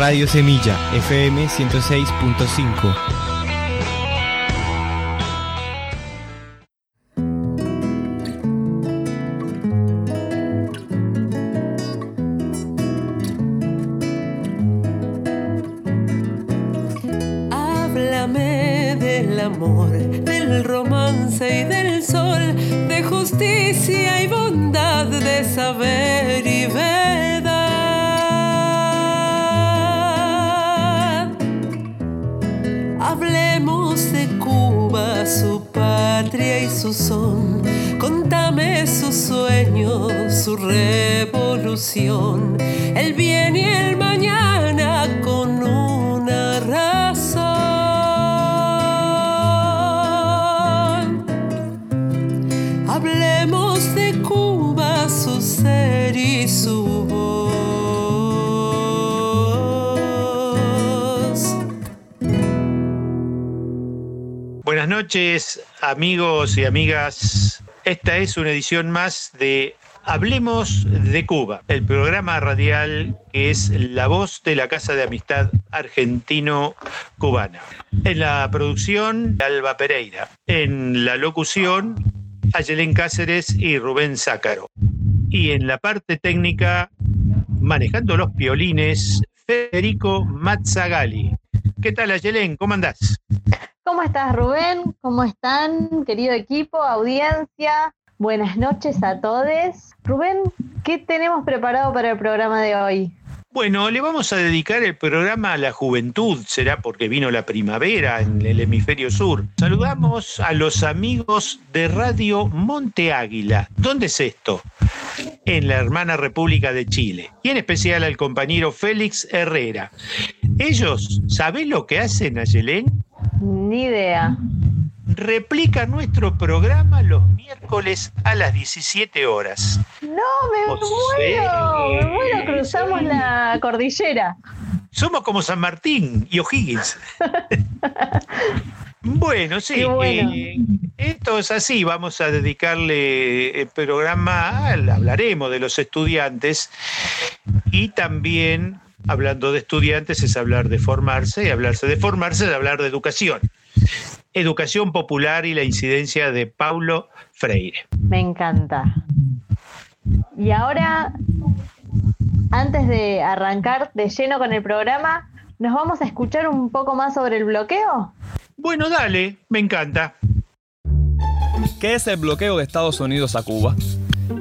Radio Semilla, FM 106.5. amigos y amigas. Esta es una edición más de Hablemos de Cuba, el programa radial que es la voz de la Casa de Amistad Argentino-Cubana. En la producción, Alba Pereira. En la locución, Ayelén Cáceres y Rubén Zácaro. Y en la parte técnica, manejando los piolines, Federico Mazzagali. ¿Qué tal, Ayelén? ¿Cómo andás? ¿Cómo estás, Rubén? ¿Cómo están, querido equipo, audiencia? Buenas noches a todos. Rubén, ¿qué tenemos preparado para el programa de hoy? Bueno, le vamos a dedicar el programa a la juventud, será porque vino la primavera en el hemisferio sur. Saludamos a los amigos de Radio Monte Águila. ¿Dónde es esto? En la hermana República de Chile. Y en especial al compañero Félix Herrera. Ellos, ¿saben lo que hacen, Ayelén? Ni idea. Replica nuestro programa los miércoles a las 17 horas. No, me muero. Me muero, cruzamos la cordillera. Somos como San Martín y O'Higgins. Bueno, sí, eh, esto es así, vamos a dedicarle el programa, hablaremos de los estudiantes y también hablando de estudiantes es hablar de formarse y hablarse de formarse es hablar de educación. Educación popular y la incidencia de Paulo Freire. Me encanta. Y ahora, antes de arrancar de lleno con el programa, ¿nos vamos a escuchar un poco más sobre el bloqueo? Bueno, dale, me encanta. ¿Qué es el bloqueo de Estados Unidos a Cuba?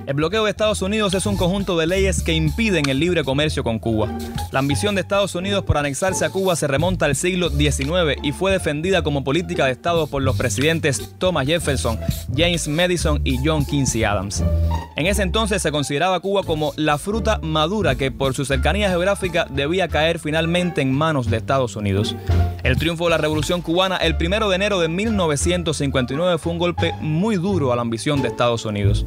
El bloqueo de Estados Unidos es un conjunto de leyes que impiden el libre comercio con Cuba. La ambición de Estados Unidos por anexarse a Cuba se remonta al siglo XIX y fue defendida como política de Estado por los presidentes Thomas Jefferson, James Madison y John Quincy Adams. En ese entonces se consideraba Cuba como la fruta madura que por su cercanía geográfica debía caer finalmente en manos de Estados Unidos. El triunfo de la Revolución cubana el 1 de enero de 1959 fue un golpe muy duro a la ambición de Estados Unidos.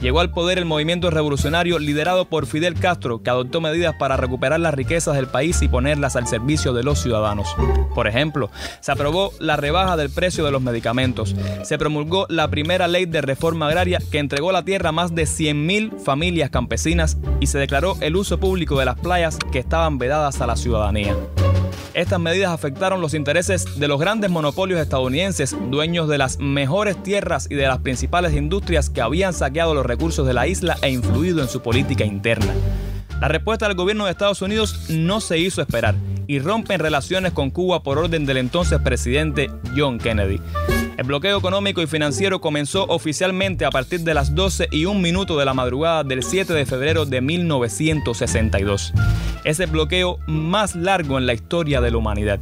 Llegó al poder el movimiento revolucionario liderado por Fidel Castro, que adoptó medidas para recuperar las riquezas del país y ponerlas al servicio de los ciudadanos. Por ejemplo, se aprobó la rebaja del precio de los medicamentos, se promulgó la primera ley de reforma agraria que entregó la tierra a más de 100.000 familias campesinas y se declaró el uso público de las playas que estaban vedadas a la ciudadanía. Estas medidas afectaron los intereses de los grandes monopolios estadounidenses, dueños de las mejores tierras y de las principales industrias que habían saqueado los recursos de la isla e influido en su política interna. La respuesta del gobierno de Estados Unidos no se hizo esperar y rompen relaciones con Cuba por orden del entonces presidente John Kennedy. El bloqueo económico y financiero comenzó oficialmente a partir de las 12 y un minuto de la madrugada del 7 de febrero de 1962. Es el bloqueo más largo en la historia de la humanidad.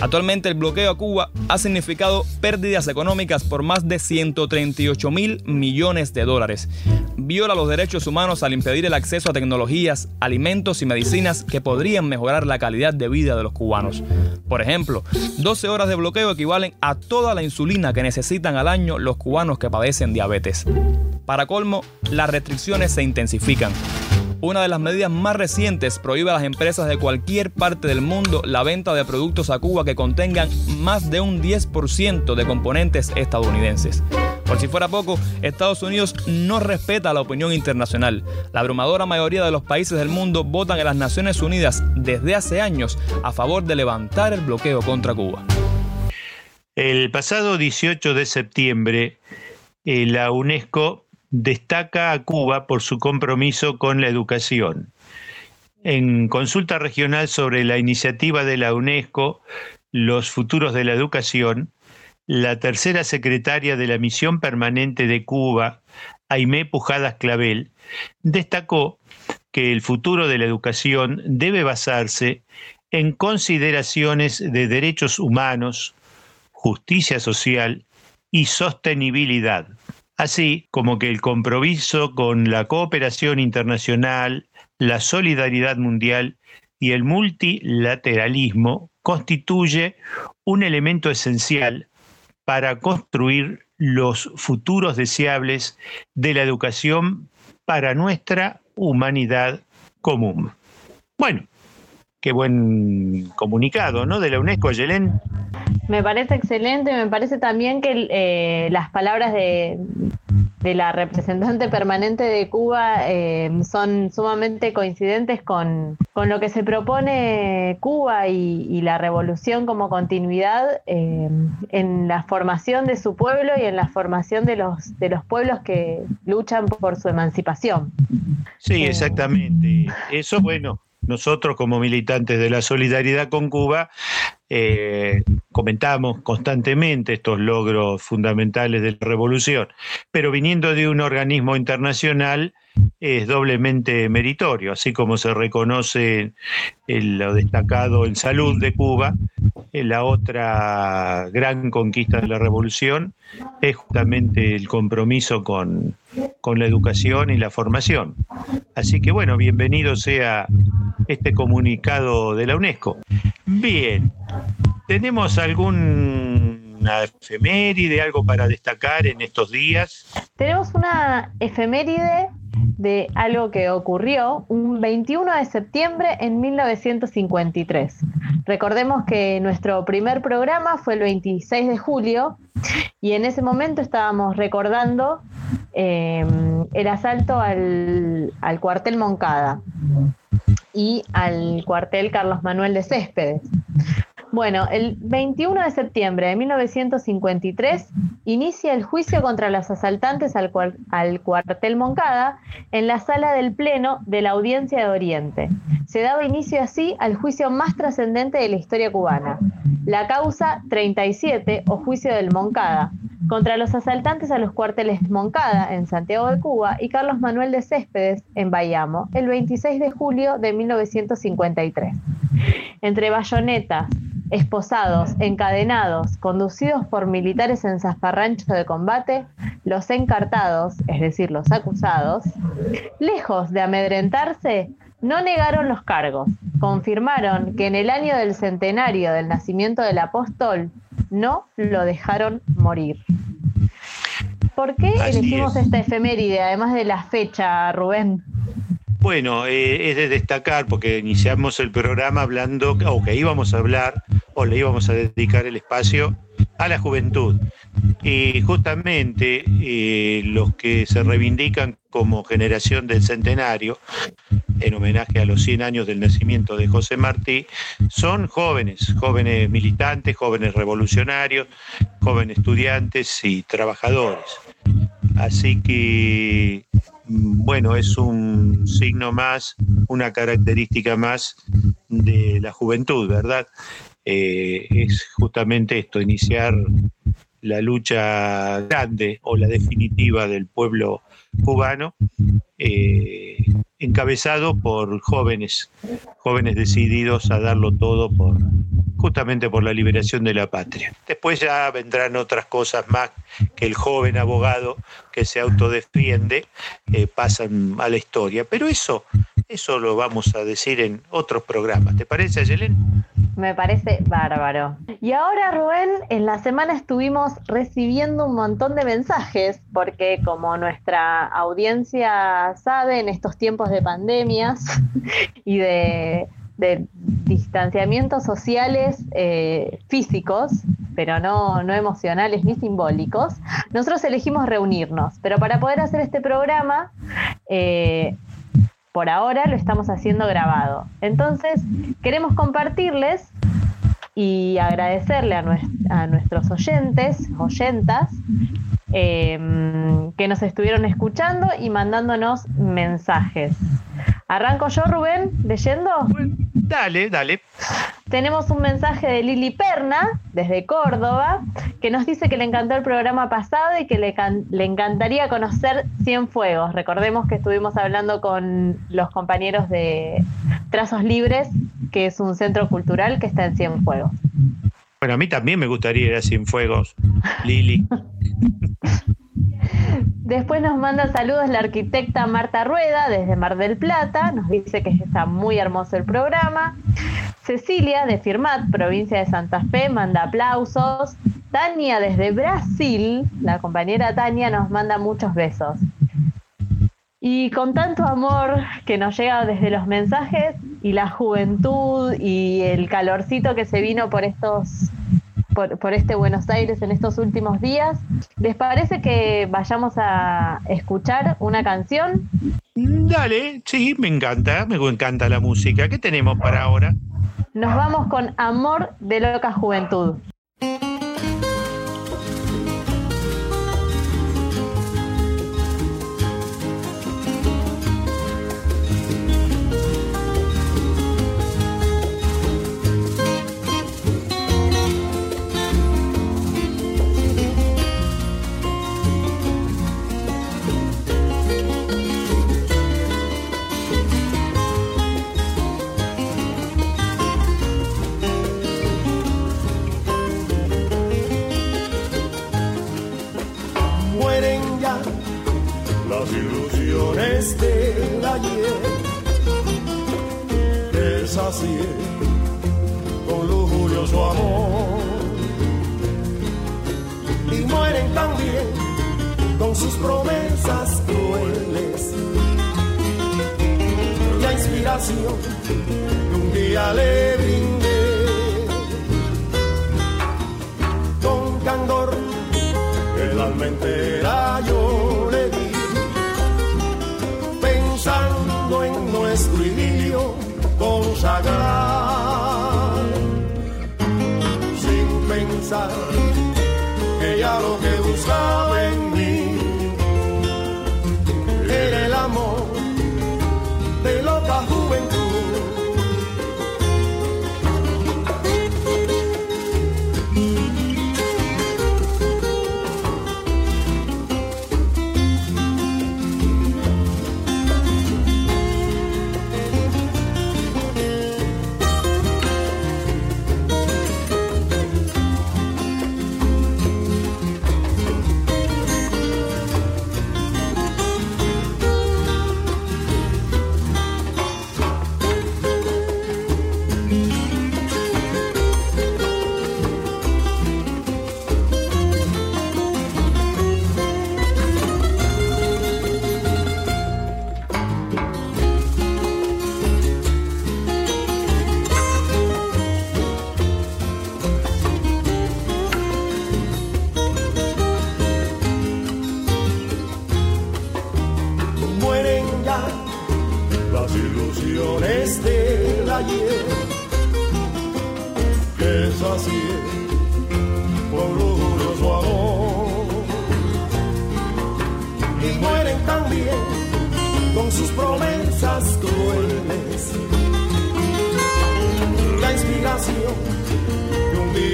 Actualmente el bloqueo a Cuba ha significado pérdidas económicas por más de 138 mil millones de dólares. Viola los derechos humanos al impedir el acceso a tecnologías, alimentos y medicinas que podrían mejorar la calidad de vida de los cubanos. Por ejemplo, 12 horas de bloqueo equivalen a toda la insulina que necesitan al año los cubanos que padecen diabetes. Para colmo, las restricciones se intensifican. Una de las medidas más recientes prohíbe a las empresas de cualquier parte del mundo la venta de productos a Cuba que contengan más de un 10% de componentes estadounidenses. Por si fuera poco, Estados Unidos no respeta la opinión internacional. La abrumadora mayoría de los países del mundo votan en las Naciones Unidas desde hace años a favor de levantar el bloqueo contra Cuba. El pasado 18 de septiembre, eh, la UNESCO destaca a Cuba por su compromiso con la educación. En consulta regional sobre la iniciativa de la UNESCO, Los futuros de la educación, la tercera secretaria de la Misión Permanente de Cuba, Aimé Pujadas Clavel, destacó que el futuro de la educación debe basarse en consideraciones de derechos humanos, justicia social y sostenibilidad, así como que el compromiso con la cooperación internacional, la solidaridad mundial y el multilateralismo constituye un elemento esencial para construir los futuros deseables de la educación para nuestra humanidad común. Bueno, qué buen comunicado, ¿no? De la UNESCO, Yelén. Me parece excelente, me parece también que eh, las palabras de, de la representante permanente de Cuba eh, son sumamente coincidentes con, lo que se propone Cuba y, la revolución como continuidad eh, en la formación de su pueblo y en la formación de los, de los pueblos que luchan por su emancipación. Sí, exactamente. Eso, bueno, nosotros como militantes de la solidaridad con Cuba eh, comentamos constantemente estos logros fundamentales de la revolución, pero viniendo de un organismo internacional es doblemente meritorio, así como se reconoce lo destacado en salud de Cuba, la otra gran conquista de la revolución es justamente el compromiso con, con la educación y la formación. Así que bueno, bienvenido sea este comunicado de la UNESCO. Bien, ¿tenemos alguna efeméride, algo para destacar en estos días? Tenemos una efeméride de algo que ocurrió un 21 de septiembre en 1953. Recordemos que nuestro primer programa fue el 26 de julio y en ese momento estábamos recordando eh, el asalto al, al cuartel Moncada y al cuartel Carlos Manuel de Céspedes. Bueno, el 21 de septiembre de 1953 inicia el juicio contra los asaltantes al, cuartel Moncada en la sala del Pleno de la Audiencia de Oriente. Se daba inicio así al juicio más trascendente de la historia cubana, la causa 37 o juicio del Moncada, contra los asaltantes a los cuarteles Moncada en Santiago de Cuba y Carlos Manuel de Céspedes en Bayamo, el 26 de julio de 1953. Entre bayonetas, esposados, encadenados, conducidos por militares en zafarrancho de combate, los encartados, es decir, los acusados, lejos de amedrentarse, no negaron los cargos, confirmaron que en el año del centenario del nacimiento del apóstol no lo dejaron morir. ¿Por qué elegimos esta efeméride, además de la fecha, Rubén? Bueno, eh, es de destacar porque iniciamos el programa hablando, o que íbamos a hablar, o le íbamos a dedicar el espacio a la juventud. Y justamente eh, los que se reivindican como generación del centenario, en homenaje a los 100 años del nacimiento de José Martí, son jóvenes, jóvenes militantes, jóvenes revolucionarios, jóvenes estudiantes y trabajadores. Así que bueno, es un signo más, una característica más de la juventud, ¿verdad? Eh, es justamente esto, iniciar la lucha grande o la definitiva del pueblo cubano, eh, encabezado por jóvenes, jóvenes decididos a darlo todo por, justamente por la liberación de la patria. Después ya vendrán otras cosas más que el joven abogado que se autodefiende eh, pasan a la historia. Pero eso, eso lo vamos a decir en otros programas. ¿Te parece, Ayelen? Me parece bárbaro. Y ahora, Rubén, en la semana estuvimos recibiendo un montón de mensajes, porque como nuestra audiencia sabe, en estos tiempos de pandemias y de, distanciamientos sociales eh, físicos, pero no, no emocionales ni simbólicos, nosotros elegimos reunirnos. Pero para poder hacer este programa, eh, por ahora lo estamos haciendo grabado. Entonces, queremos compartirles y agradecerle a, nuestros oyentes, oyentas, em, que nos estuvieron escuchando y mandándonos mensajes. ¿Arranco yo, Rubén, leyendo? Dale, dale. Tenemos un mensaje de Lili Perna, desde Córdoba, que nos dice que le encantó el programa pasado y que le, le encantaría conocer Cienfuegos. Recordemos que estuvimos hablando con los compañeros de Trazos Libres, que es un centro cultural que está en Cienfuegos. Bueno, a mí también me gustaría ir a Cienfuegos, Lili. Después nos manda saludos la arquitecta Marta Rueda desde Mar del Plata, nos dice que está muy hermoso el programa. Cecilia de Firmat, provincia de Santa Fe, manda aplausos. Tania desde Brasil, la compañera Tania nos manda muchos besos. Y con tanto amor que nos llega desde los mensajes y la juventud y el calorcito que se vino por estos por, este Buenos Aires en estos últimos días. ¿Les parece que vayamos a escuchar una canción? Dale, sí, me encanta, me encanta la música. ¿Qué tenemos para ahora? Nos vamos con Amor de Loca Juventud. Con lujurio su amor. Y mueren también con sus promesas crueles. La inspiración que un día le brindé con candor el alma entera consagrar sin pensar que ya lo que buscaba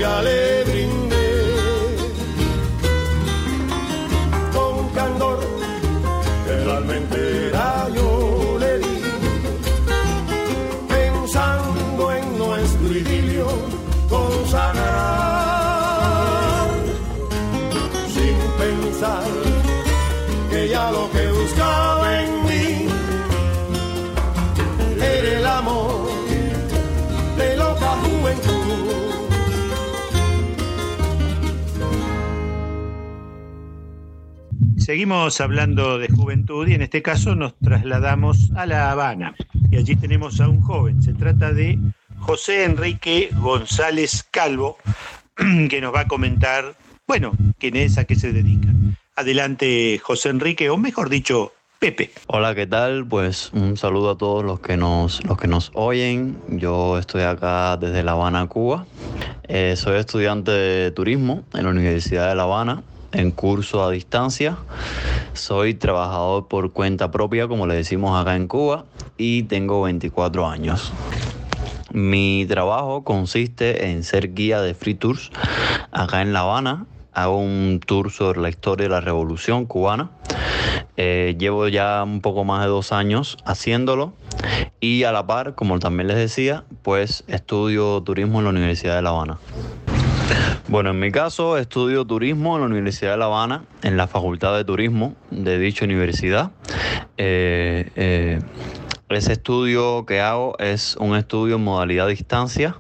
Dale Seguimos hablando de juventud y en este caso nos trasladamos a La Habana. Y allí tenemos a un joven. Se trata de José Enrique González Calvo, que nos va a comentar, bueno, quién es, a qué se dedica. Adelante, José Enrique, o mejor dicho, Pepe. Hola, ¿qué tal? Pues un saludo a todos los que nos, los que nos oyen. Yo estoy acá desde La Habana, Cuba. Eh, soy estudiante de turismo en la Universidad de La Habana en curso a distancia. Soy trabajador por cuenta propia, como le decimos acá en Cuba, y tengo 24 años. Mi trabajo consiste en ser guía de free tours acá en La Habana. Hago un tour sobre la historia de la revolución cubana. Eh, llevo ya un poco más de dos años haciéndolo y a la par, como también les decía, pues estudio turismo en la Universidad de La Habana. Bueno, en mi caso estudio turismo en la Universidad de La Habana, en la Facultad de Turismo de dicha universidad. Eh, eh, ese estudio que hago es un estudio en modalidad distancia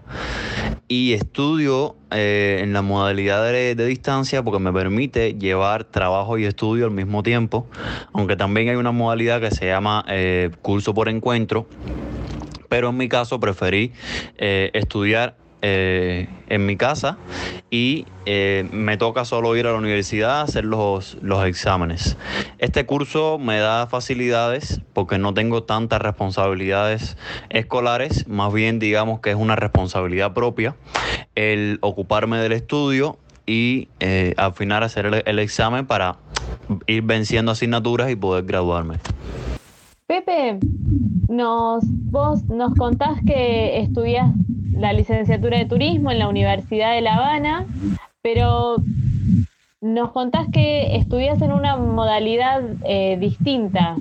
y estudio eh, en la modalidad de, de, distancia porque me permite llevar trabajo y estudio al mismo tiempo, aunque también hay una modalidad que se llama curso por encuentro, pero en mi caso preferí estudiar eh, en mi casa y eh, me toca solo ir a la universidad a hacer los, los exámenes. Este curso me da facilidades porque no tengo tantas responsabilidades escolares, más bien digamos que es una responsabilidad propia el ocuparme del estudio y eh, al final hacer el, el examen para ir venciendo asignaturas y poder graduarme. Pepe, nos, vos nos contás que estudias la licenciatura de turismo en la Universidad de La Habana, pero nos contás que estudias en una modalidad eh, distinta.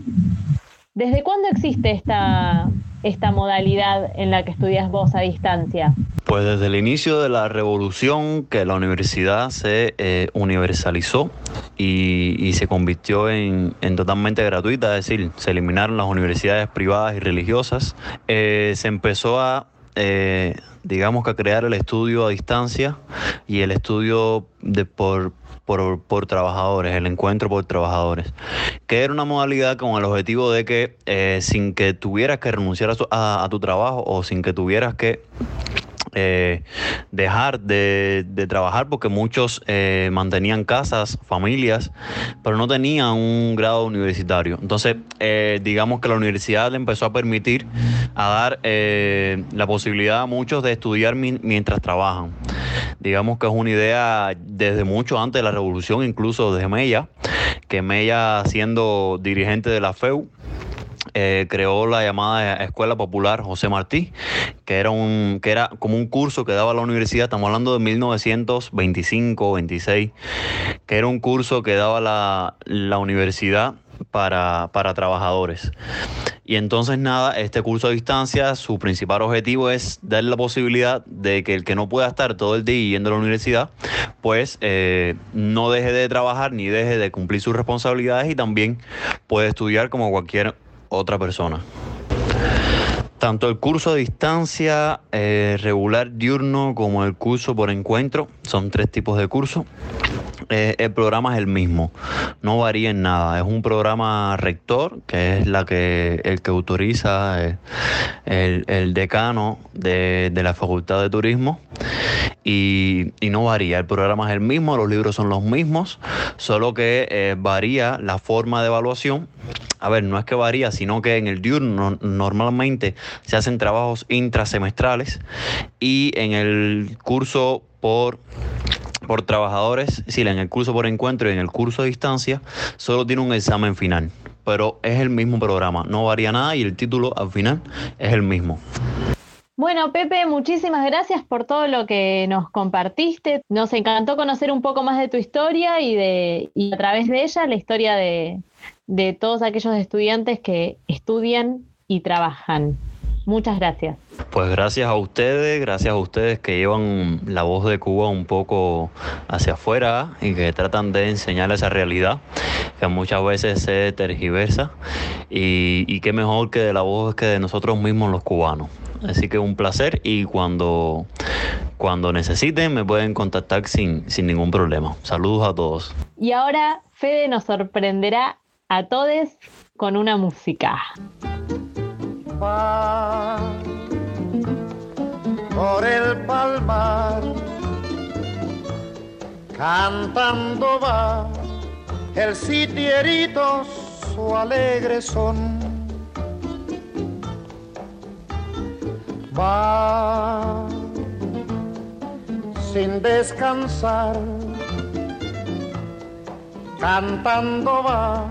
¿Desde cuándo existe esta, esta modalidad en la que estudias vos a distancia? Pues desde el inicio de la revolución que la universidad se eh, universalizó y, y, se convirtió en, en, totalmente gratuita, es decir, se eliminaron las universidades privadas y religiosas, eh, se empezó a eh, digamos que a crear el estudio a distancia y el estudio de por, por, por, trabajadores, el encuentro por trabajadores, que era una modalidad con el objetivo de que eh, sin que tuvieras que renunciar a a tu trabajo o sin que tuvieras que eh, dejar de, de, trabajar porque muchos eh, mantenían casas, familias, pero no tenían un grado universitario. Entonces, eh, digamos que la universidad le empezó a permitir a dar la posibilidad a muchos de estudiar mi, mientras trabajan. Digamos que es una idea desde mucho antes de la revolución, incluso desde Mella, que Mella siendo dirigente de la FEU, eh, creó la llamada Escuela Popular José Martí, que era, un, que era como un curso que daba la universidad, estamos hablando de 1925, 26, que era un curso que daba la, la universidad para, para, trabajadores. Y entonces nada, este curso a distancia, su principal objetivo es dar la posibilidad de que el que no pueda estar todo el día yendo a la universidad, pues eh, no deje de trabajar ni deje de cumplir sus responsabilidades y también puede estudiar como cualquier otra persona. Tanto el curso a distancia eh, regular diurno como el curso por encuentro, son tres tipos de curso. Eh, el programa es el mismo, no varía en nada. Es un programa rector, que es la que, el que autoriza el, el, el decano de, de, la Facultad de Turismo. Y, y, no varía, el programa es el mismo, los libros son los mismos, solo que eh, varía la forma de evaluación. A ver, no es que varía, sino que en el diurno normalmente se hacen trabajos intrasemestrales y en el curso por por trabajadores, sí, en el curso por encuentro y en el curso a distancia, solo tiene un examen final, pero es el mismo programa, no varía nada y el título al final es el mismo. Bueno, Pepe, muchísimas gracias por todo lo que nos compartiste. Nos encantó conocer un poco más de tu historia y, de, y a través de ella la historia de, de todos aquellos estudiantes que estudian y trabajan. Muchas gracias. Pues gracias a ustedes, gracias a ustedes que llevan la voz de Cuba un poco hacia afuera y que tratan de enseñar esa realidad que muchas veces se tergiversa y, y qué mejor que de la voz que de nosotros mismos los cubanos. Así que un placer y cuando, cuando necesiten me pueden contactar sin, sin ningún problema. Saludos a todos. Y ahora Fede nos sorprenderá a todos con una música. Por el palmar Cantando va el sitierito su alegre son. Va sin descansar, cantando va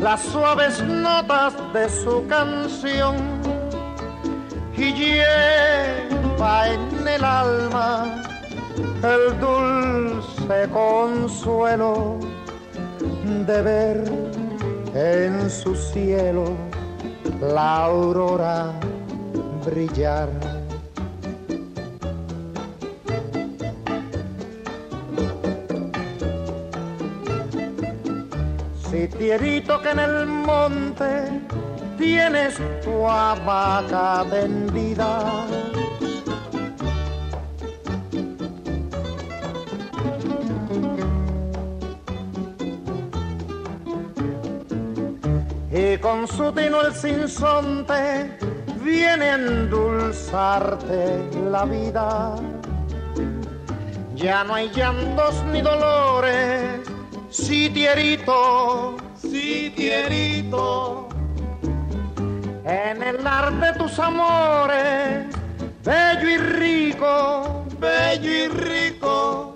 las suaves notas de su canción y lleva en el alma el dulce consuelo de ver en su cielo la aurora brillar. Si tierito que en el monte tienes tu hamaca tendida. Y con su tino el sinsonte viene a endulzarte la vida. Ya no hay llantos ni dolores, si tierito, si tierito en el arte de tus amores, bello y rico, bello y rico,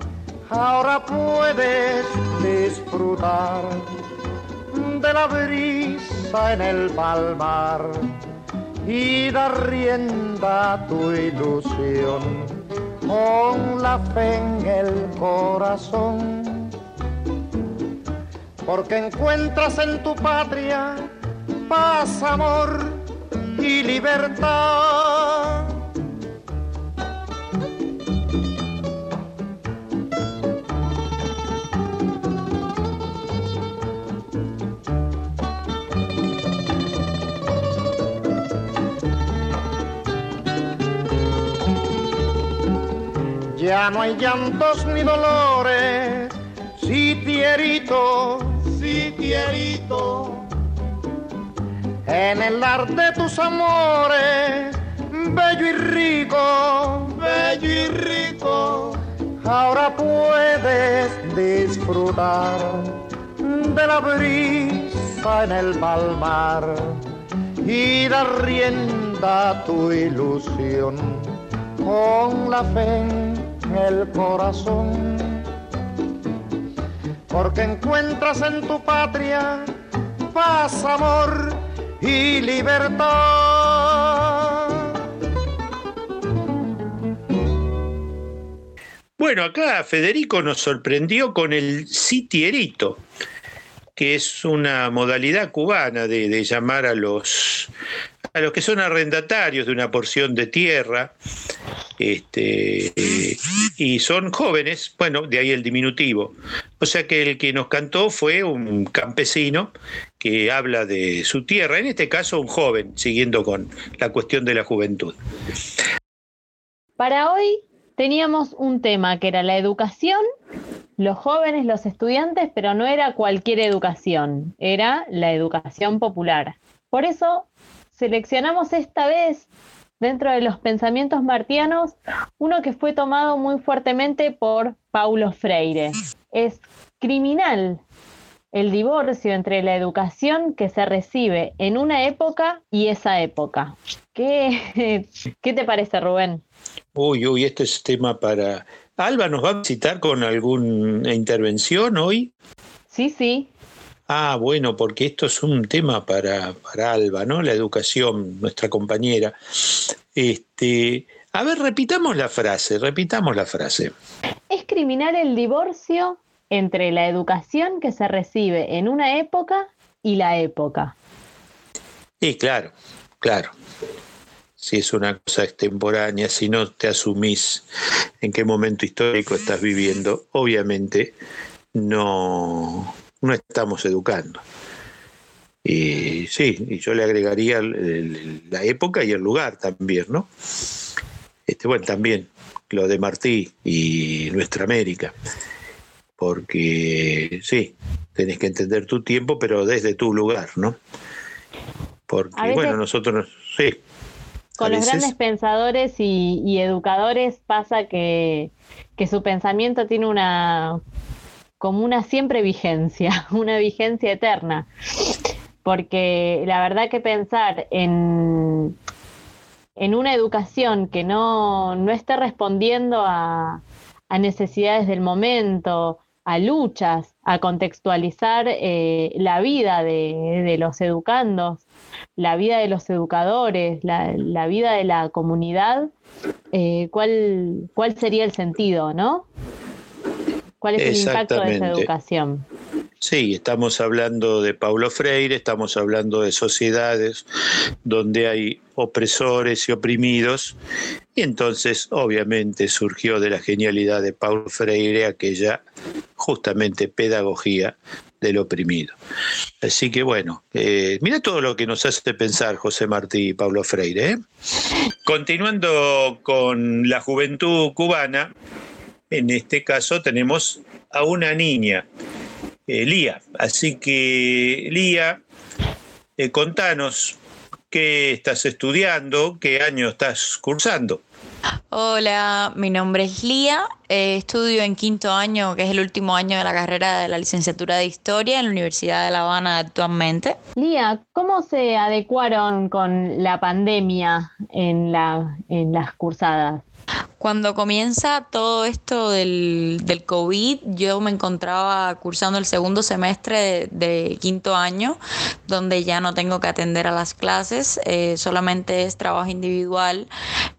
ahora puedes disfrutar de la brisa en el palmar y dar rienda a tu ilusión con la fe en el corazón. Porque encuentras en tu patria paz, amor y libertad. Ya no hay llantos ni dolores, si tierito, en el arte de tus amores, bello y rico, bello y rico, ahora puedes disfrutar de la brisa en el palmar y dar rienda a tu ilusión con la fe en el corazón. Porque encuentras en tu patria paz, amor y libertad. Bueno, acá Federico nos sorprendió con el sitierito, que es una modalidad cubana de, de llamar a los, a los que son arrendatarios de una porción de tierra, este, y son jóvenes, bueno, de ahí el diminutivo. O sea que el que nos cantó fue un campesino que habla de su tierra, en este caso un joven, siguiendo con la cuestión de la juventud. Para hoy teníamos un tema que era la educación, los jóvenes, los estudiantes, pero no era cualquier educación, era la educación popular. Por eso seleccionamos esta vez dentro de los pensamientos martianos uno que fue tomado muy fuertemente por Paulo Freire. Es criminal el divorcio entre la educación que se recibe en una época y esa época. ¿Qué, qué te parece, Rubén? Uy, uy, este es tema para... Alba nos va a visitar con alguna intervención hoy. Sí, sí. Ah, bueno, porque esto es un tema para, para Alba, ¿no? La educación, nuestra compañera. Este, a ver, repitamos la frase, repitamos la frase. Es criminal el divorcio entre la educación que se recibe en una época y la época. Y claro, claro. Si es una cosa extemporánea, si no te asumís en qué momento histórico estás viviendo, obviamente no, no estamos educando. Y sí, y yo le agregaría el- el- la época y el lugar también, ¿no? Este, bueno, también lo de Martí y nuestra América. Porque sí, tenés que entender tu tiempo, pero desde tu lugar, ¿no? Porque, veces- bueno, nosotros, sí. Con los grandes pensadores y, educadores pasa que, que su pensamiento tiene una como una siempre vigencia, una vigencia eterna. Porque la verdad que pensar en, en una educación que no, no esté respondiendo a, a, necesidades del momento, a luchas, a contextualizar eh, la vida de, de, los educandos, la vida de los educadores, la, la vida de la comunidad, eh, ¿cuál, ¿cuál sería el sentido, no? ¿Cuál es el impacto de esa educación? Sí, estamos hablando de Paulo Freire, estamos hablando de sociedades donde hay opresores y oprimidos, y entonces obviamente surgió de la genialidad de Paulo Freire aquella justamente pedagogía del oprimido. Así que bueno, eh, mira todo lo que nos hace pensar José Martí y Pablo Freire. ¿eh? Continuando con la juventud cubana, en este caso tenemos a una niña, eh, Lía. Así que, Lía, eh, contanos qué estás estudiando, qué año estás cursando. Hola, mi nombre es Lía, eh, estudio en quinto año, que es el último año de la carrera de la licenciatura de Historia en la Universidad de La Habana actualmente. Lía, ¿cómo se adecuaron con la pandemia en, la, en las cursadas? Cuando comienza todo esto del, del, COVID, yo me encontraba cursando el segundo semestre de, quinto año, donde ya no tengo que atender a las clases, eh, solamente es trabajo individual,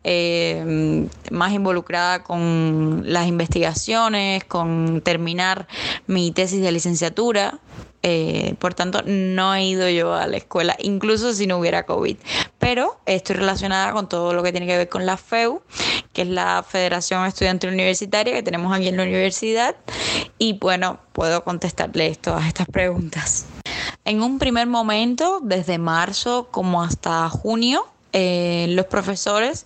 eh, más involucrada con las investigaciones, con terminar mi tesis de licenciatura. Eh, por tanto, no he ido yo a la escuela, incluso si no hubiera COVID. Pero estoy relacionada con todo lo que tiene que ver con la FEU, que es la Federación Estudiantil Universitaria que tenemos aquí en la universidad. Y bueno, puedo contestarles todas estas preguntas. En un primer momento, desde marzo como hasta junio, eh, los profesores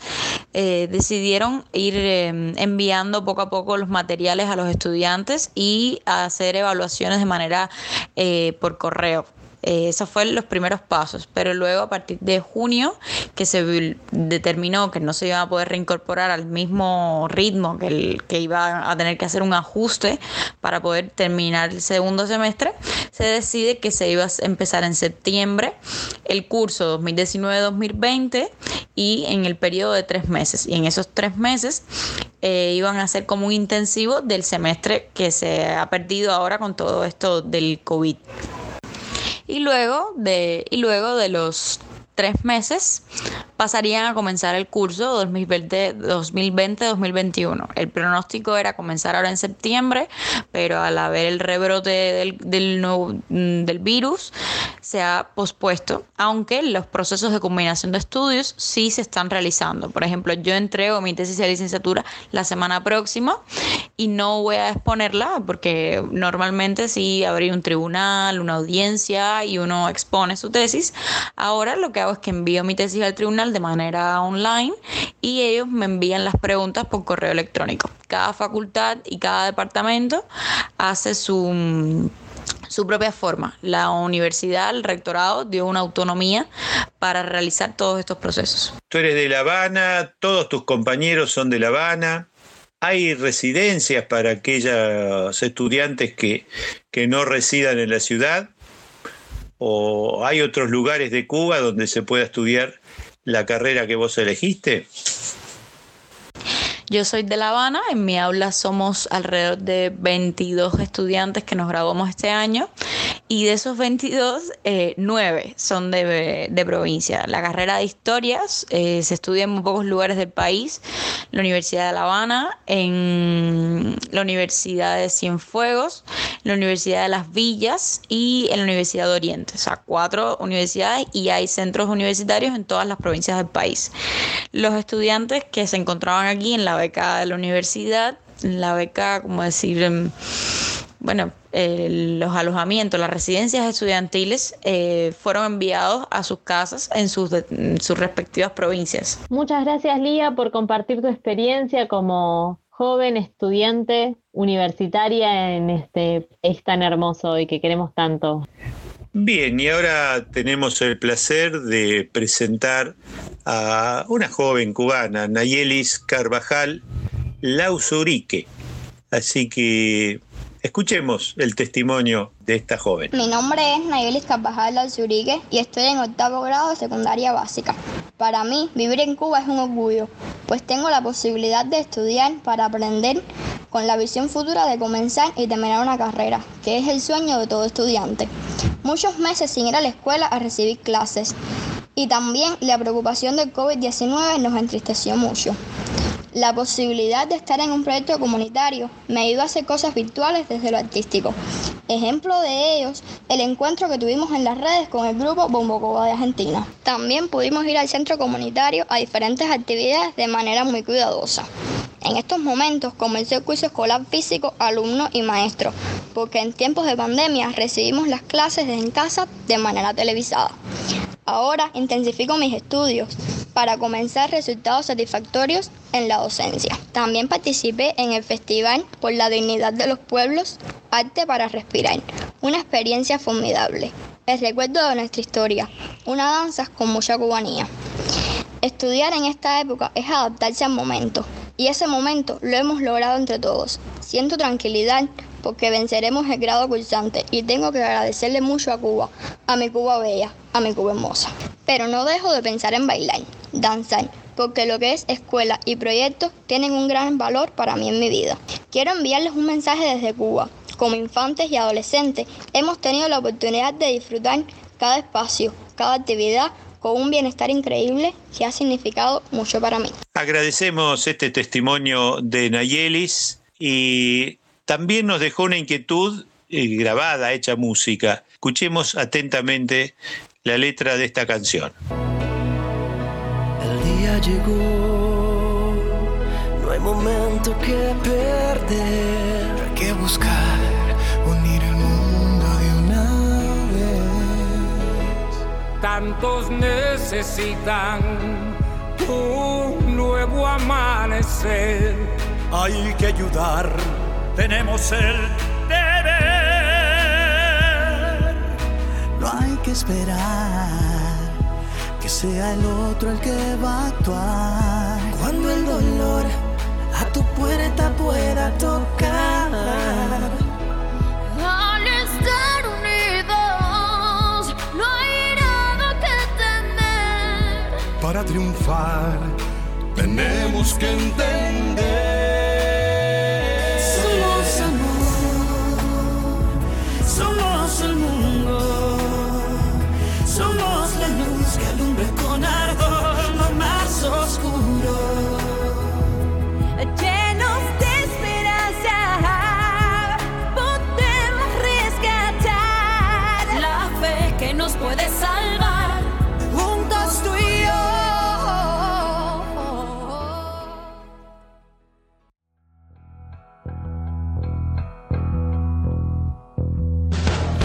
eh, decidieron ir em, enviando poco a poco los materiales a los estudiantes y hacer evaluaciones de manera eh, por correo. Eh, esos fueron los primeros pasos, pero luego a partir de junio, que se determinó que no se iba a poder reincorporar al mismo ritmo, que, el, que iba a tener que hacer un ajuste para poder terminar el segundo semestre, se decide que se iba a empezar en septiembre el curso 2019-2020 y en el periodo de tres meses. Y en esos tres meses eh, iban a ser como un intensivo del semestre que se ha perdido ahora con todo esto del COVID. Y luego de, y luego de los tres meses pasarían a comenzar el curso 2020-2021. El pronóstico era comenzar ahora en septiembre, pero al haber el rebrote del, mm, del virus, se ha pospuesto, aunque los procesos de combinación de estudios sí se están realizando. Por ejemplo, yo entrego mi tesis de licenciatura la semana próxima y no voy a exponerla porque normalmente sí habría un tribunal, una audiencia y uno expone su tesis. Ahora lo que hago es que envío mi tesis al tribunal de manera online y ellos me envían las preguntas por correo electrónico. Cada facultad y cada departamento hace su su propia forma. La universidad, el rectorado, dio una autonomía para realizar todos estos procesos. Tú eres de La Habana, todos tus compañeros son de La Habana. ¿Hay residencias para aquellos estudiantes que, que no residan en la ciudad? ¿O hay otros lugares de Cuba donde se pueda estudiar la carrera que vos elegiste? Yo soy de La Habana, en mi aula somos alrededor de 22 estudiantes que nos graduamos este año y de esos 22, eh, 9 son de, de, provincia. La carrera de historias eh, se estudia en muy pocos lugares del país, la Universidad de La Habana, en la Universidad de Cienfuegos, la Universidad de Las Villas y en la Universidad de Oriente. O sea, cuatro universidades y hay centros universitarios en todas las provincias del país. Los estudiantes que se encontraban aquí en la beca de la universidad, la beca, como decir, em, bueno, eh, los alojamientos, las residencias estudiantiles eh, fueron enviados a sus casas en sus, en sus respectivas provincias. Muchas gracias, Lía, por compartir tu experiencia como joven estudiante universitaria en este país tan hermoso y que queremos tanto. Bien, y ahora tenemos el placer de presentar a una joven cubana, Nayelis Carvajal Lausurique. Así que escuchemos el testimonio de esta joven. Mi nombre es Nayelis Carvajal Lausurique y estoy en octavo grado de secundaria básica. Para mí, vivir en Cuba es un orgullo, pues tengo la posibilidad de estudiar para aprender con la visión futura de comenzar y terminar una carrera, que es el sueño de todo estudiante. Muchos meses sin ir a la escuela a recibir clases y también la preocupación del COVID-19 nos entristeció mucho. La posibilidad de estar en un proyecto comunitario me ayudó a hacer cosas virtuales desde lo artístico. Ejemplo de ellos, el encuentro que tuvimos en las redes con el grupo Bombocoba de Argentina. También pudimos ir al centro comunitario a diferentes actividades de manera muy cuidadosa. En estos momentos comenzó el curso escolar físico alumnos y maestros, porque en tiempos de pandemia recibimos las clases en casa de manera televisada. Ahora intensifico mis estudios para comenzar resultados satisfactorios en la docencia. También participé en el Festival por la Dignidad de los Pueblos, Arte para Respirar, una experiencia formidable. El recuerdo de nuestra historia, una danza con mucha cubanía. Estudiar en esta época es adaptarse al momento, y ese momento lo hemos logrado entre todos. Siento tranquilidad porque venceremos el grado cursante y tengo que agradecerle mucho a Cuba, a mi Cuba bella, a mi Cuba hermosa. Pero no dejo de pensar en bailar, danzar, porque lo que es escuela y proyectos tienen un gran valor para mí en mi vida. Quiero enviarles un mensaje desde Cuba. Como infantes y adolescentes hemos tenido la oportunidad de disfrutar cada espacio, cada actividad con un bienestar increíble que ha significado mucho para mí. Agradecemos este testimonio de Nayelis y también nos dejó una inquietud eh, grabada, hecha música. Escuchemos atentamente la letra de esta canción. El día llegó, no hay momento que perder, hay que buscar unir el mundo de una vez. Tantos necesitan un nuevo amanecer. Hay que ayudar, tenemos el deber. No hay que esperar que sea el otro el que va a actuar. Cuando el dolor a tu puerta pueda tocar. Al estar unidos, no hay nada que temer. Para triunfar, tenemos que entender.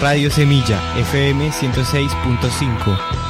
Radio Semilla, FM 106.5.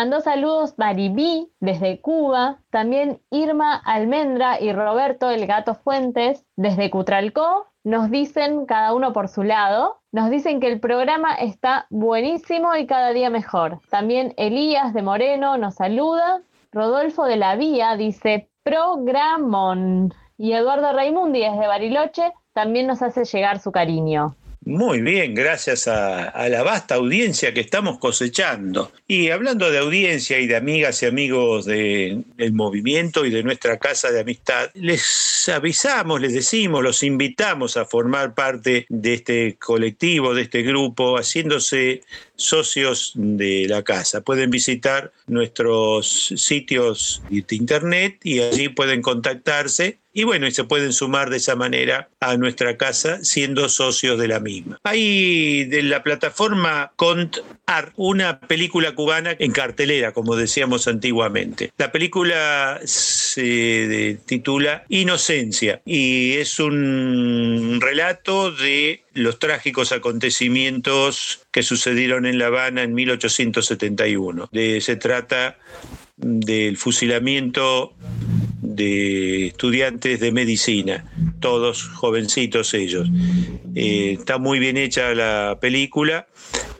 mandó saludos Maribí desde Cuba, también Irma Almendra y Roberto el Gato Fuentes desde Cutralcó. Nos dicen cada uno por su lado. Nos dicen que el programa está buenísimo y cada día mejor. También Elías de Moreno nos saluda. Rodolfo de la Vía dice programón. Y Eduardo Raimundi desde Bariloche también nos hace llegar su cariño. Muy bien, gracias a, a la vasta audiencia que estamos cosechando. Y hablando de audiencia y de amigas y amigos de- del movimiento y de nuestra casa de amistad, les avisamos, les decimos, los invitamos a formar parte de este colectivo, de este grupo, haciéndose socios de la casa. Pueden visitar nuestros sitios de internet y allí pueden contactarse y bueno, y se pueden sumar de esa manera a nuestra casa siendo socios de la misma. Hay de la plataforma Cont Art una película cubana en cartelera, como decíamos antiguamente. La película se titula Inocencia y es un relato de los trágicos acontecimientos que sucedieron en La Habana en 1871. De, se trata del fusilamiento de estudiantes de medicina, todos jovencitos ellos. Eh, está muy bien hecha la película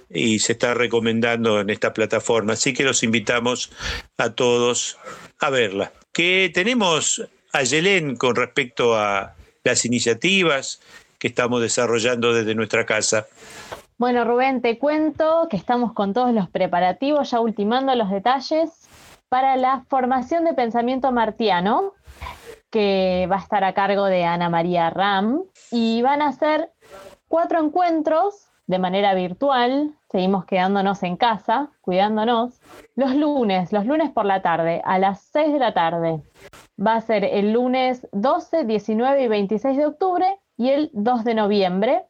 y se está recomendando en esta plataforma, así que los invitamos a todos a verla. ¿Qué tenemos a Yelén con respecto a las iniciativas que estamos desarrollando desde nuestra casa? Bueno, Rubén, te cuento que estamos con todos los preparativos, ya ultimando los detalles para la formación de pensamiento martiano, que va a estar a cargo de Ana María Ram, y van a ser cuatro encuentros de manera virtual, seguimos quedándonos en casa, cuidándonos, los lunes, los lunes por la tarde, a las 6 de la tarde. Va a ser el lunes 12, 19 y 26 de octubre y el 2 de noviembre,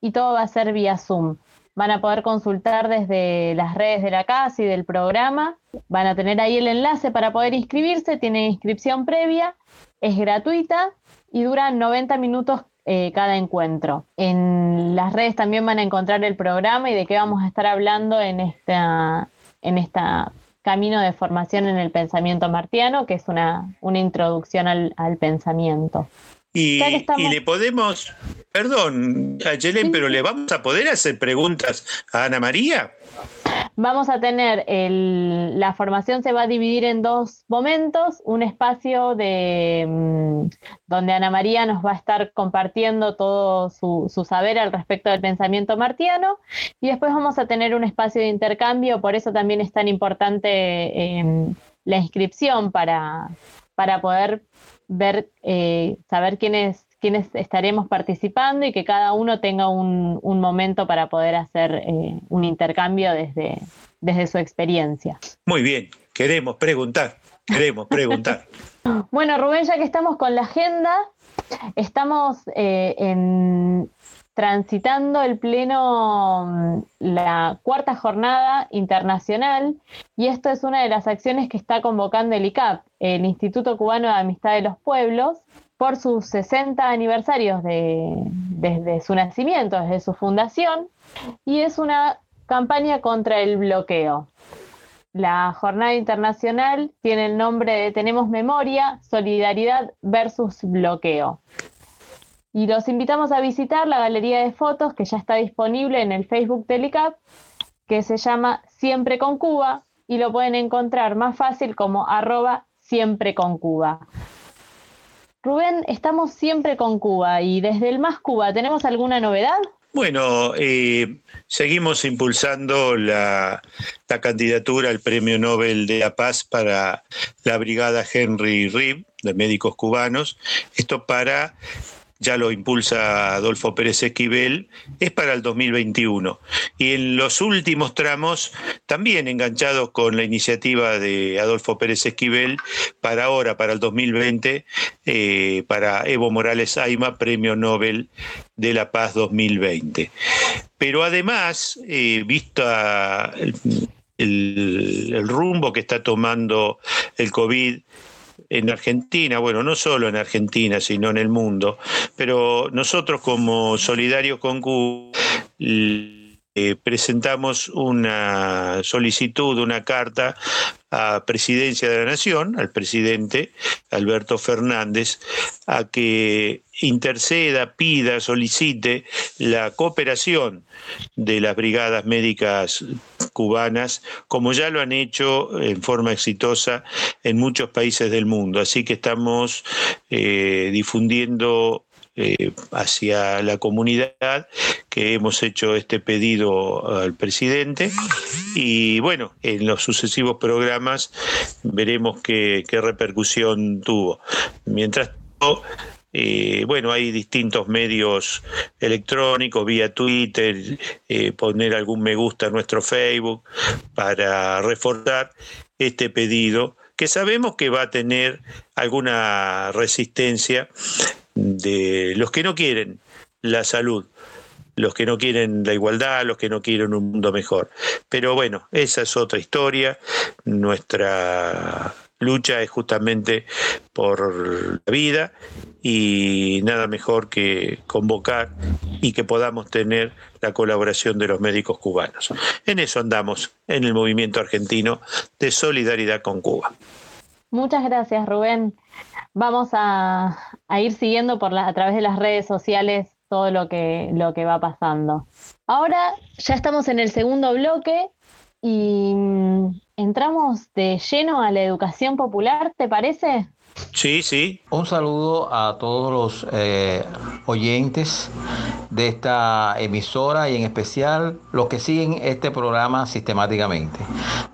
y todo va a ser vía Zoom. Van a poder consultar desde las redes de la casa y del programa. Van a tener ahí el enlace para poder inscribirse. Tiene inscripción previa, es gratuita y dura 90 minutos eh, cada encuentro. En las redes también van a encontrar el programa y de qué vamos a estar hablando en esta, en esta camino de formación en el pensamiento martiano, que es una, una introducción al pensamiento. Y, le podemos, perdón, a Yelén, pero le vamos a poder hacer preguntas a Ana María. Vamos a tener el- la formación se va a dividir en dos momentos, un espacio de mm, donde Ana María nos va a estar compartiendo todo su, su saber al respecto del pensamiento martiano y después vamos a tener un espacio de intercambio, por eso también es tan importante eh, la inscripción para, para poder ver, eh, saber quiénes quiénes estaremos participando y que cada uno tenga un, un momento para poder hacer eh, un intercambio desde, desde su experiencia. Muy bien, queremos preguntar, queremos preguntar. Bueno, Rubén, ya que estamos con la agenda, estamos eh, en, transitando el pleno, mm, la cuarta jornada internacional, y esto es una de las acciones que está convocando el ICAP, el Instituto Cubano de Amistad de los Pueblos, por sus 60 aniversarios de- desde su nacimiento, desde su fundación, y es una campaña contra el bloqueo. La jornada internacional tiene el nombre de Tenemos Memoria, Solidaridad versus Bloqueo. Y los invitamos a visitar la galería de fotos que ya está disponible en el Facebook del ICAP, que se llama Siempre con Cuba, y lo pueden encontrar más fácil como arroba siempre con Cuba. Rubén, estamos siempre con Cuba y desde el Más Cuba, ¿tenemos alguna novedad? Bueno, eh, seguimos impulsando la, la candidatura al Premio Nobel de la Paz para la Brigada Henry Reeve de Médicos Cubanos. Esto para, ya lo impulsa Adolfo Pérez Esquivel, es para el 2021. Y en los últimos tramos, también enganchados con la iniciativa de Adolfo Pérez Esquivel, para ahora, para el 2020, eh, para Evo Morales Aima, Premio Nobel de la Paz 2020. Pero además, eh, vista el, el- el rumbo que está tomando el COVID en Argentina, bueno, no solo en Argentina, sino en el mundo, pero nosotros como Solidarios con Cuba eh, presentamos una solicitud, una carta a Presidencia de la Nación, al presidente Alberto Fernández, a que interceda, pida, solicite la cooperación de las brigadas médicas cubanas, como ya lo han hecho en forma exitosa en muchos países del mundo. Así que estamos eh, difundiendo eh, hacia la comunidad que hemos hecho este pedido al presidente y bueno, en los sucesivos programas veremos qué, qué repercusión tuvo. Mientras tanto, eh, bueno, hay distintos medios electrónicos, vía Twitter, eh, poner algún me gusta a nuestro Facebook para reforzar este pedido que sabemos que va a tener alguna resistencia de los que no quieren la salud, los que no quieren la igualdad, los que no quieren un mundo mejor. Pero bueno, esa es otra historia. Nuestra lucha es justamente por la vida y nada mejor que convocar y que podamos tener la colaboración de los médicos cubanos. En eso andamos, en el movimiento argentino de solidaridad con Cuba. Muchas gracias, Rubén. Vamos a, a ir siguiendo por la, a través de las redes sociales todo lo que, lo que va pasando. Ahora ya estamos en el segundo bloque y mm, entramos de lleno a la educación popular, ¿te parece? Sí, sí. Un saludo a todos los eh, oyentes de esta emisora y en especial los que siguen este programa sistemáticamente.